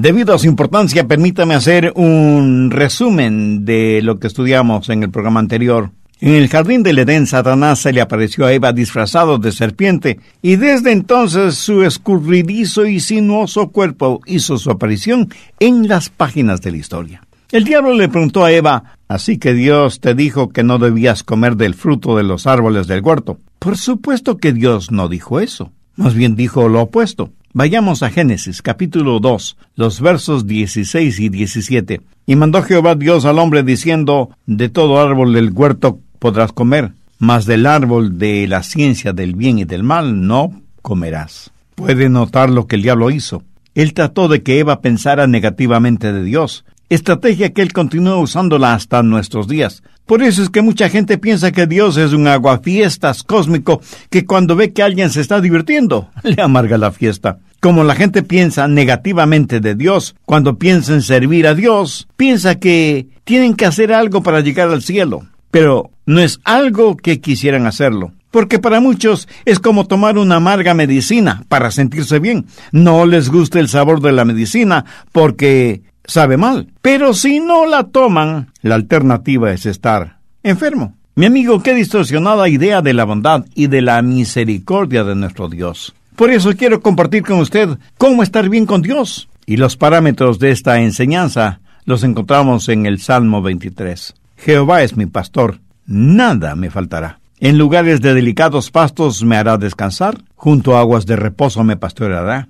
Debido a su importancia, permítame hacer un resumen de lo que estudiamos en el programa anterior. En el jardín del Edén, Satanás se le apareció a Eva disfrazado de serpiente, y desde entonces su escurridizo y sinuoso cuerpo hizo su aparición en las páginas de la historia. El diablo le preguntó a Eva, Así que Dios te dijo que no debías comer del fruto de los árboles del huerto. Por supuesto que Dios no dijo eso. Más bien dijo lo opuesto. Vayamos a Génesis capítulo 2, los versos 16 y 17. Y mandó Jehová Dios al hombre diciendo, De todo árbol del huerto podrás comer, mas del árbol de la ciencia del bien y del mal no comerás. Puede notar lo que el diablo hizo. Él trató de que Eva pensara negativamente de Dios, estrategia que él continúa usándola hasta nuestros días. Por eso es que mucha gente piensa que Dios es un aguafiestas cósmico que cuando ve que alguien se está divirtiendo, le amarga la fiesta. Como la gente piensa negativamente de Dios, cuando piensa en servir a Dios, piensa que tienen que hacer algo para llegar al cielo pero no es algo que quisieran hacerlo. Porque para muchos es como tomar una amarga medicina para sentirse bien. No les gusta el sabor de la medicina porque sabe mal. Pero si no la toman, la alternativa es estar enfermo. Mi amigo, qué distorsionada idea de la bondad y de la misericordia de nuestro Dios. Por eso quiero compartir con usted cómo estar bien con Dios. Y los parámetros de esta enseñanza los encontramos en el Salmo 23. Jehová es mi pastor, nada me faltará. En lugares de delicados pastos me hará descansar, junto a aguas de reposo me pastoreará.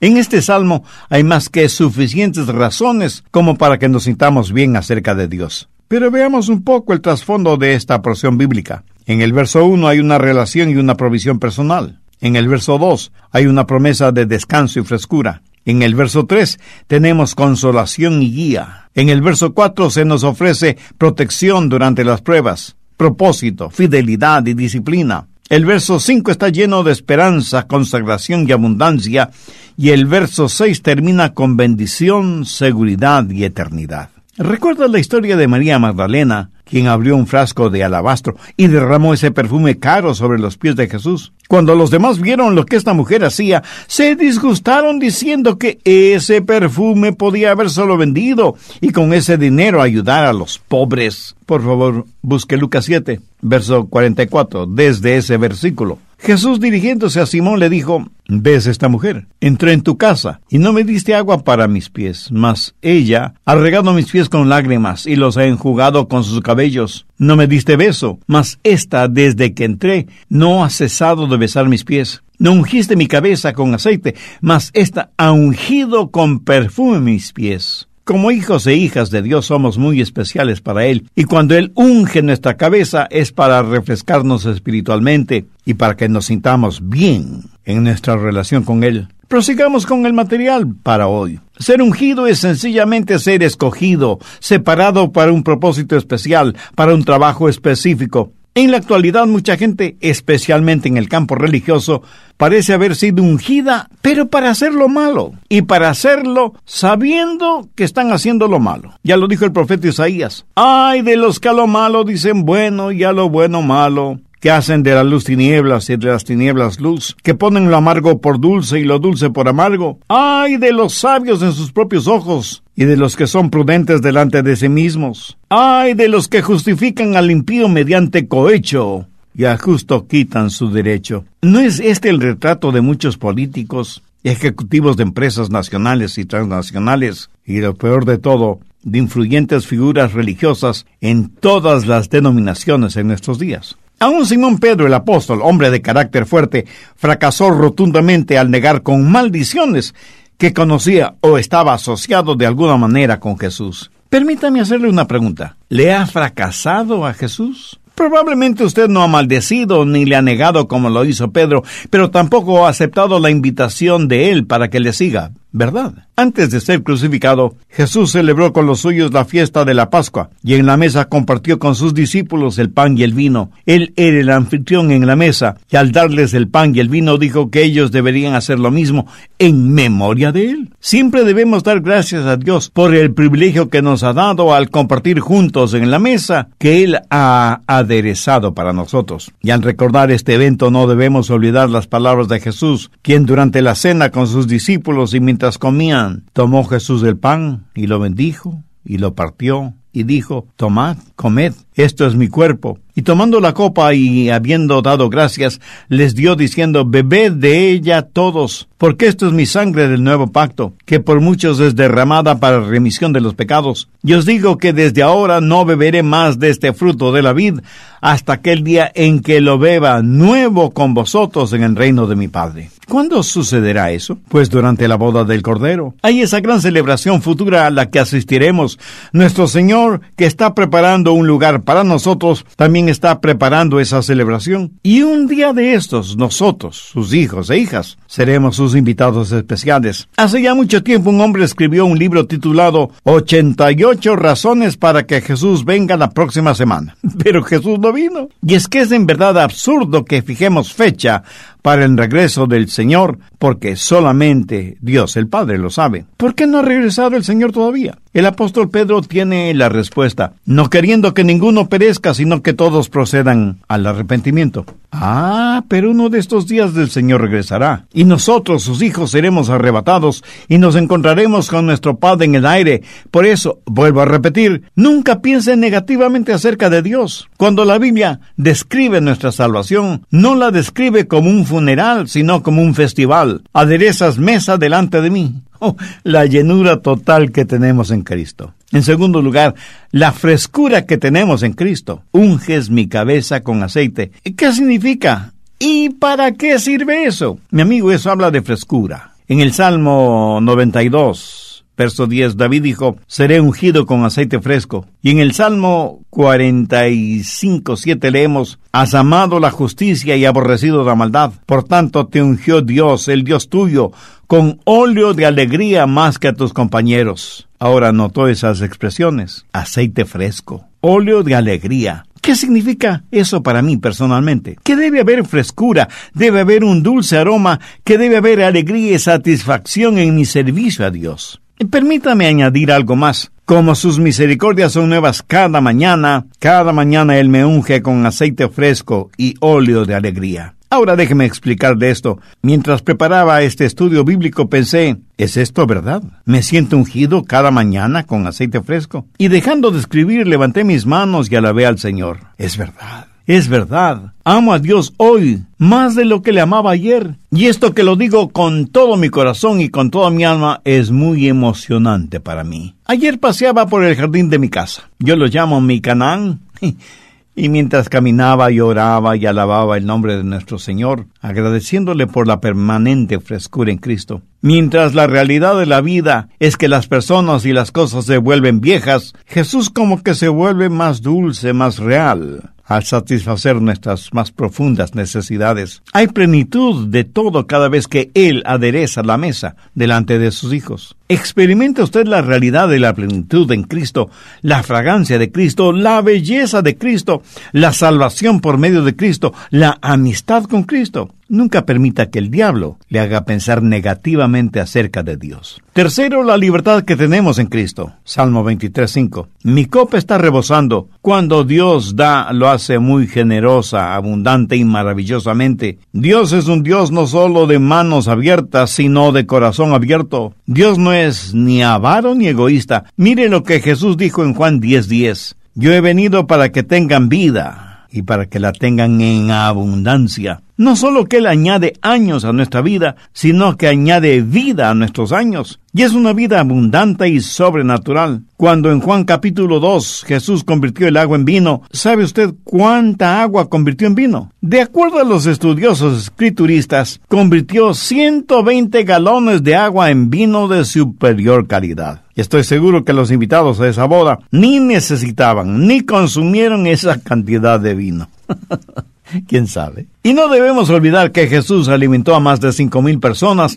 En este salmo hay más que suficientes razones como para que nos sintamos bien acerca de Dios. Pero veamos un poco el trasfondo de esta porción bíblica. En el verso 1 hay una relación y una provisión personal. En el verso 2 hay una promesa de descanso y frescura. En el verso 3 tenemos consolación y guía. En el verso 4 se nos ofrece protección durante las pruebas, propósito, fidelidad y disciplina. El verso 5 está lleno de esperanza, consagración y abundancia, y el verso 6 termina con bendición, seguridad y eternidad. ¿Recuerdas la historia de María Magdalena, quien abrió un frasco de alabastro y derramó ese perfume caro sobre los pies de Jesús? Cuando los demás vieron lo que esta mujer hacía, se disgustaron diciendo que ese perfume podía haber solo vendido y con ese dinero ayudar a los pobres. Por favor, busque Lucas 7, verso 44, desde ese versículo. Jesús dirigiéndose a Simón le dijo, ¿ves esta mujer? Entré en tu casa y no me diste agua para mis pies, mas ella ha regado mis pies con lágrimas y los ha enjugado con sus cabellos. No me diste beso, mas esta desde que entré no ha cesado de besar mis pies. No ungiste mi cabeza con aceite, mas esta ha ungido con perfume mis pies. Como hijos e hijas de Dios somos muy especiales para Él, y cuando Él unge nuestra cabeza es para refrescarnos espiritualmente y para que nos sintamos bien en nuestra relación con Él. Prosigamos con el material para hoy. Ser ungido es sencillamente ser escogido, separado para un propósito especial, para un trabajo específico. En la actualidad mucha gente, especialmente en el campo religioso, parece haber sido ungida, pero para hacer lo malo, y para hacerlo sabiendo que están haciendo lo malo. Ya lo dijo el profeta Isaías. Ay de los que a lo malo dicen bueno y a lo bueno malo que hacen de la luz tinieblas y de las tinieblas luz, que ponen lo amargo por dulce y lo dulce por amargo. ¡Ay de los sabios en sus propios ojos! y de los que son prudentes delante de sí mismos. ¡Ay de los que justifican al impío mediante cohecho! y a justo quitan su derecho. ¿No es este el retrato de muchos políticos, ejecutivos de empresas nacionales y transnacionales, y lo peor de todo, de influyentes figuras religiosas en todas las denominaciones en nuestros días? Aún Simón Pedro el apóstol, hombre de carácter fuerte, fracasó rotundamente al negar con maldiciones que conocía o estaba asociado de alguna manera con Jesús. Permítame hacerle una pregunta. ¿Le ha fracasado a Jesús? Probablemente usted no ha maldecido ni le ha negado como lo hizo Pedro, pero tampoco ha aceptado la invitación de él para que le siga, ¿verdad? Antes de ser crucificado, Jesús celebró con los suyos la fiesta de la Pascua y en la mesa compartió con sus discípulos el pan y el vino. Él era el anfitrión en la mesa y al darles el pan y el vino dijo que ellos deberían hacer lo mismo en memoria de Él. Siempre debemos dar gracias a Dios por el privilegio que nos ha dado al compartir juntos en la mesa que Él ha aderezado para nosotros. Y al recordar este evento no debemos olvidar las palabras de Jesús, quien durante la cena con sus discípulos y mientras comían, tomó Jesús el pan y lo bendijo y lo partió y dijo, Tomad, comed, esto es mi cuerpo. Y tomando la copa y habiendo dado gracias, les dio diciendo, Bebed de ella todos, porque esto es mi sangre del nuevo pacto, que por muchos es derramada para remisión de los pecados. Y os digo que desde ahora no beberé más de este fruto de la vid, hasta aquel día en que lo beba nuevo con vosotros en el reino de mi Padre. ¿Cuándo sucederá eso? Pues durante la boda del Cordero. Hay esa gran celebración futura a la que asistiremos. Nuestro Señor, que está preparando un lugar para nosotros, también está preparando esa celebración. Y un día de estos, nosotros, sus hijos e hijas, seremos sus invitados especiales. Hace ya mucho tiempo un hombre escribió un libro titulado 88 razones para que Jesús venga la próxima semana. Pero Jesús no vino. Y es que es en verdad absurdo que fijemos fecha para el regreso del Señor, porque solamente Dios el Padre lo sabe. ¿Por qué no ha regresado el Señor todavía? El apóstol Pedro tiene la respuesta, no queriendo que ninguno perezca, sino que todos procedan al arrepentimiento. Ah, pero uno de estos días del Señor regresará, y nosotros, sus hijos, seremos arrebatados, y nos encontraremos con nuestro Padre en el aire. Por eso, vuelvo a repetir, nunca piensen negativamente acerca de Dios. Cuando la Biblia describe nuestra salvación, no la describe como un funeral, sino como un festival. Aderezas mesa delante de mí. Oh, la llenura total que tenemos en Cristo. En segundo lugar, la frescura que tenemos en Cristo. Unges mi cabeza con aceite. ¿Qué significa? ¿Y para qué sirve eso? Mi amigo, eso habla de frescura. En el Salmo 92, Verso 10, David dijo, seré ungido con aceite fresco. Y en el Salmo 45, 7 leemos, has amado la justicia y aborrecido la maldad. Por tanto te ungió Dios, el Dios tuyo, con óleo de alegría más que a tus compañeros. Ahora notó esas expresiones. Aceite fresco, óleo de alegría. ¿Qué significa eso para mí personalmente? Que debe haber frescura, debe haber un dulce aroma, que debe haber alegría y satisfacción en mi servicio a Dios. Permítame añadir algo más. Como sus misericordias son nuevas cada mañana, cada mañana Él me unge con aceite fresco y óleo de alegría. Ahora déjeme explicar de esto. Mientras preparaba este estudio bíblico pensé, ¿es esto verdad? Me siento ungido cada mañana con aceite fresco. Y dejando de escribir levanté mis manos y alabé al Señor. Es verdad. Es verdad, amo a Dios hoy más de lo que le amaba ayer. Y esto que lo digo con todo mi corazón y con toda mi alma es muy emocionante para mí. Ayer paseaba por el jardín de mi casa. Yo lo llamo mi Canaán. Y mientras caminaba y oraba y alababa el nombre de nuestro Señor, agradeciéndole por la permanente frescura en Cristo. Mientras la realidad de la vida es que las personas y las cosas se vuelven viejas, Jesús como que se vuelve más dulce, más real al satisfacer nuestras más profundas necesidades. Hay plenitud de todo cada vez que Él adereza la mesa delante de sus hijos. Experimente usted la realidad de la plenitud en Cristo, la fragancia de Cristo, la belleza de Cristo, la salvación por medio de Cristo, la amistad con Cristo. Nunca permita que el diablo le haga pensar negativamente acerca de Dios. Tercero, la libertad que tenemos en Cristo. Salmo 23.5. Mi copa está rebosando. Cuando Dios da, lo hace muy generosa, abundante y maravillosamente. Dios es un Dios no solo de manos abiertas, sino de corazón abierto. Dios no es ni avaro ni egoísta. Mire lo que Jesús dijo en Juan 10:10. Yo he venido para que tengan vida y para que la tengan en abundancia. No solo que Él añade años a nuestra vida, sino que añade vida a nuestros años. Y es una vida abundante y sobrenatural. Cuando en Juan capítulo 2 Jesús convirtió el agua en vino, ¿sabe usted cuánta agua convirtió en vino? De acuerdo a los estudiosos escrituristas, convirtió 120 galones de agua en vino de superior calidad. Estoy seguro que los invitados a esa boda ni necesitaban ni consumieron esa cantidad de vino. ¿Quién sabe? Y no debemos olvidar que Jesús alimentó a más de cinco mil personas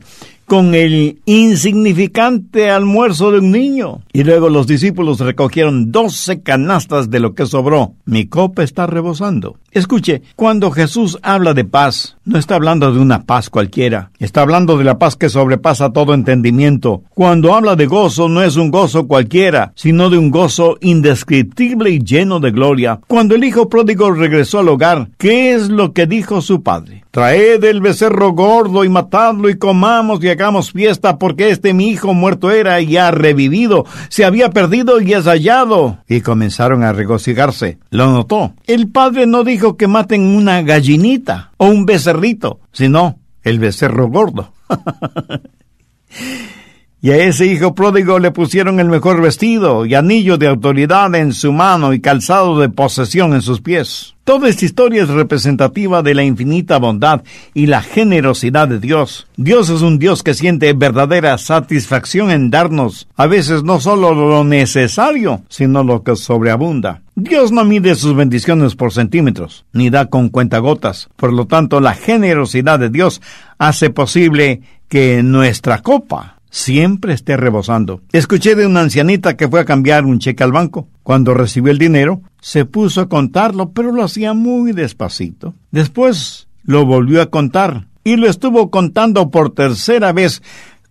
con el insignificante almuerzo de un niño. Y luego los discípulos recogieron doce canastas de lo que sobró. Mi copa está rebosando. Escuche, cuando Jesús habla de paz, no está hablando de una paz cualquiera, está hablando de la paz que sobrepasa todo entendimiento. Cuando habla de gozo, no es un gozo cualquiera, sino de un gozo indescriptible y lleno de gloria. Cuando el hijo pródigo regresó al hogar, ¿qué es lo que dijo su padre? Traed el becerro gordo y matadlo y comamos y hagamos fiesta porque este mi hijo muerto era y ha revivido, se había perdido y es hallado. Y comenzaron a regocijarse. Lo notó. El padre no dijo que maten una gallinita o un becerrito, sino el becerro gordo. Y a ese hijo pródigo le pusieron el mejor vestido y anillo de autoridad en su mano y calzado de posesión en sus pies. Toda esta historia es representativa de la infinita bondad y la generosidad de Dios. Dios es un Dios que siente verdadera satisfacción en darnos, a veces no solo lo necesario, sino lo que sobreabunda. Dios no mide sus bendiciones por centímetros, ni da con cuentagotas. Por lo tanto, la generosidad de Dios hace posible que nuestra copa siempre esté rebosando. Escuché de una ancianita que fue a cambiar un cheque al banco. Cuando recibió el dinero, se puso a contarlo, pero lo hacía muy despacito. Después lo volvió a contar y lo estuvo contando por tercera vez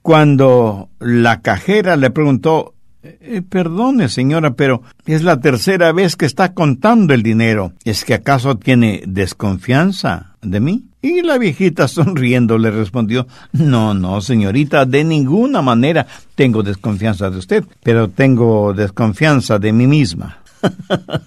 cuando la cajera le preguntó eh, perdone, señora, pero es la tercera vez que está contando el dinero. ¿Es que acaso tiene desconfianza de mí? Y la viejita sonriendo le respondió No, no, señorita, de ninguna manera tengo desconfianza de usted, pero tengo desconfianza de mí misma.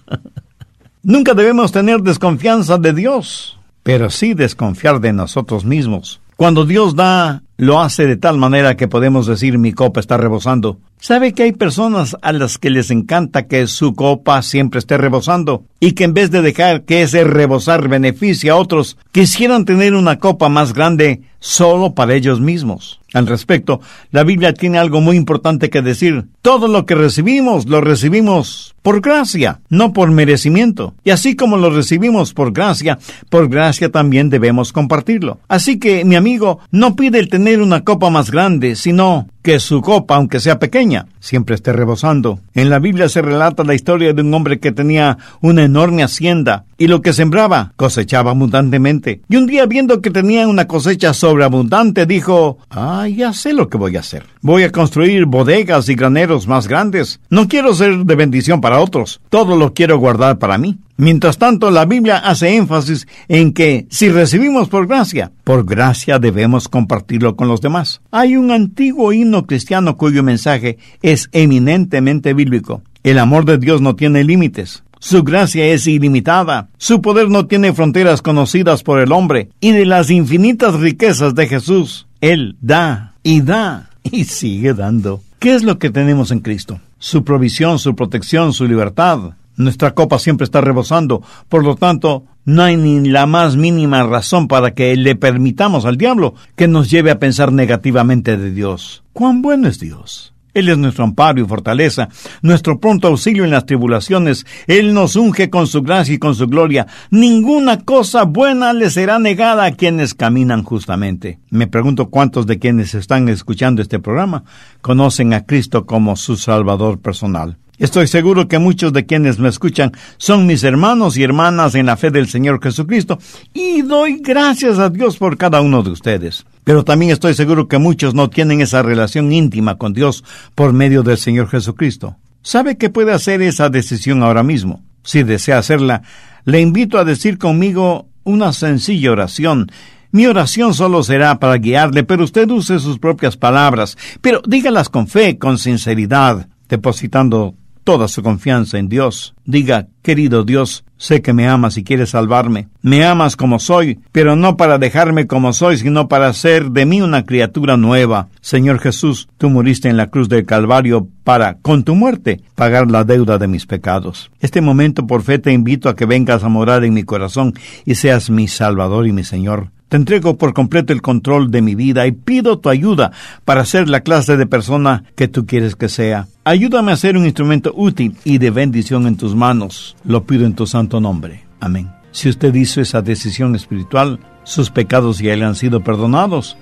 Nunca debemos tener desconfianza de Dios, pero sí desconfiar de nosotros mismos. Cuando Dios da, lo hace de tal manera que podemos decir mi copa está rebosando. ¿Sabe que hay personas a las que les encanta que su copa siempre esté rebosando? Y que en vez de dejar que ese rebosar beneficie a otros, quisieran tener una copa más grande solo para ellos mismos. Al respecto, la Biblia tiene algo muy importante que decir. Todo lo que recibimos lo recibimos por gracia, no por merecimiento. Y así como lo recibimos por gracia, por gracia también debemos compartirlo. Así que, mi amigo, no pide el tener una copa más grande, sino que su copa, aunque sea pequeña, siempre esté rebosando. En la Biblia se relata la historia de un hombre que tenía una enorme hacienda y lo que sembraba cosechaba abundantemente. Y un día viendo que tenía una cosecha sobreabundante, dijo, ah, ya sé lo que voy a hacer. Voy a construir bodegas y graneros más grandes. No quiero ser de bendición para otros, todo lo quiero guardar para mí. Mientras tanto, la Biblia hace énfasis en que si recibimos por gracia, por gracia debemos compartirlo con los demás. Hay un antiguo cristiano cuyo mensaje es eminentemente bíblico. El amor de Dios no tiene límites. Su gracia es ilimitada, su poder no tiene fronteras conocidas por el hombre, y de las infinitas riquezas de Jesús, Él da y da y sigue dando. ¿Qué es lo que tenemos en Cristo? Su provisión, su protección, su libertad, nuestra copa siempre está rebosando, por lo tanto, no hay ni la más mínima razón para que le permitamos al diablo que nos lleve a pensar negativamente de Dios. ¿Cuán bueno es Dios? Él es nuestro amparo y fortaleza, nuestro pronto auxilio en las tribulaciones. Él nos unge con su gracia y con su gloria. Ninguna cosa buena le será negada a quienes caminan justamente. Me pregunto cuántos de quienes están escuchando este programa conocen a Cristo como su Salvador personal. Estoy seguro que muchos de quienes me escuchan son mis hermanos y hermanas en la fe del Señor Jesucristo y doy gracias a Dios por cada uno de ustedes. Pero también estoy seguro que muchos no tienen esa relación íntima con Dios por medio del Señor Jesucristo. ¿Sabe que puede hacer esa decisión ahora mismo? Si desea hacerla, le invito a decir conmigo una sencilla oración. Mi oración solo será para guiarle, pero usted use sus propias palabras, pero dígalas con fe, con sinceridad, depositando toda su confianza en Dios. Diga, querido Dios, sé que me amas y quieres salvarme. Me amas como soy, pero no para dejarme como soy, sino para hacer de mí una criatura nueva. Señor Jesús, tú moriste en la cruz del Calvario para, con tu muerte, pagar la deuda de mis pecados. Este momento por fe te invito a que vengas a morar en mi corazón y seas mi Salvador y mi Señor. Te entrego por completo el control de mi vida y pido tu ayuda para ser la clase de persona que tú quieres que sea. Ayúdame a ser un instrumento útil y de bendición en tus manos. Lo pido en tu santo nombre. Amén. Si usted hizo esa decisión espiritual, sus pecados ya le han sido perdonados